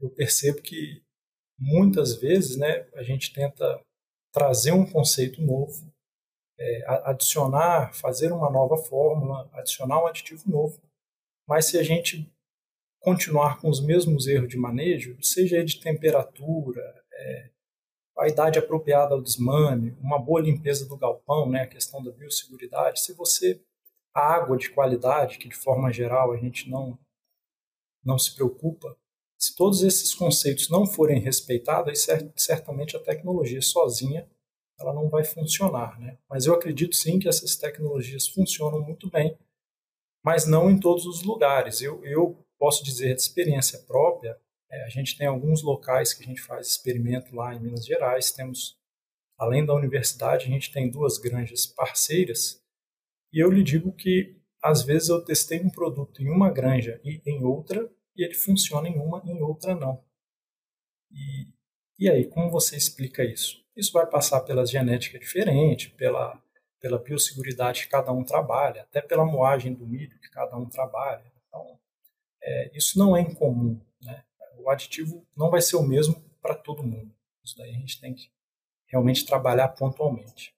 eu percebo que muitas vezes né, a gente tenta trazer um conceito novo, é, adicionar, fazer uma nova fórmula, adicionar um aditivo novo, mas se a gente continuar com os mesmos erros de manejo, seja de temperatura, é, a idade apropriada ao desmame, uma boa limpeza do galpão, né, a questão da biosseguridade, se você a água de qualidade, que de forma geral a gente não não se preocupa, se todos esses conceitos não forem respeitados, certamente a tecnologia sozinha ela não vai funcionar, né? Mas eu acredito sim que essas tecnologias funcionam muito bem, mas não em todos os lugares. Eu, eu posso dizer de experiência própria, é, a gente tem alguns locais que a gente faz experimento lá em Minas Gerais, temos, além da universidade, a gente tem duas granjas parceiras, e eu lhe digo que às vezes eu testei um produto em uma granja e em outra, e ele funciona em uma e em outra não. E, e aí, como você explica isso? Isso vai passar pela genética diferente, pela, pela biosseguridade que cada um trabalha, até pela moagem do milho que cada um trabalha. Então, é, isso não é incomum. Né? O aditivo não vai ser o mesmo para todo mundo. Isso daí a gente tem que realmente trabalhar pontualmente.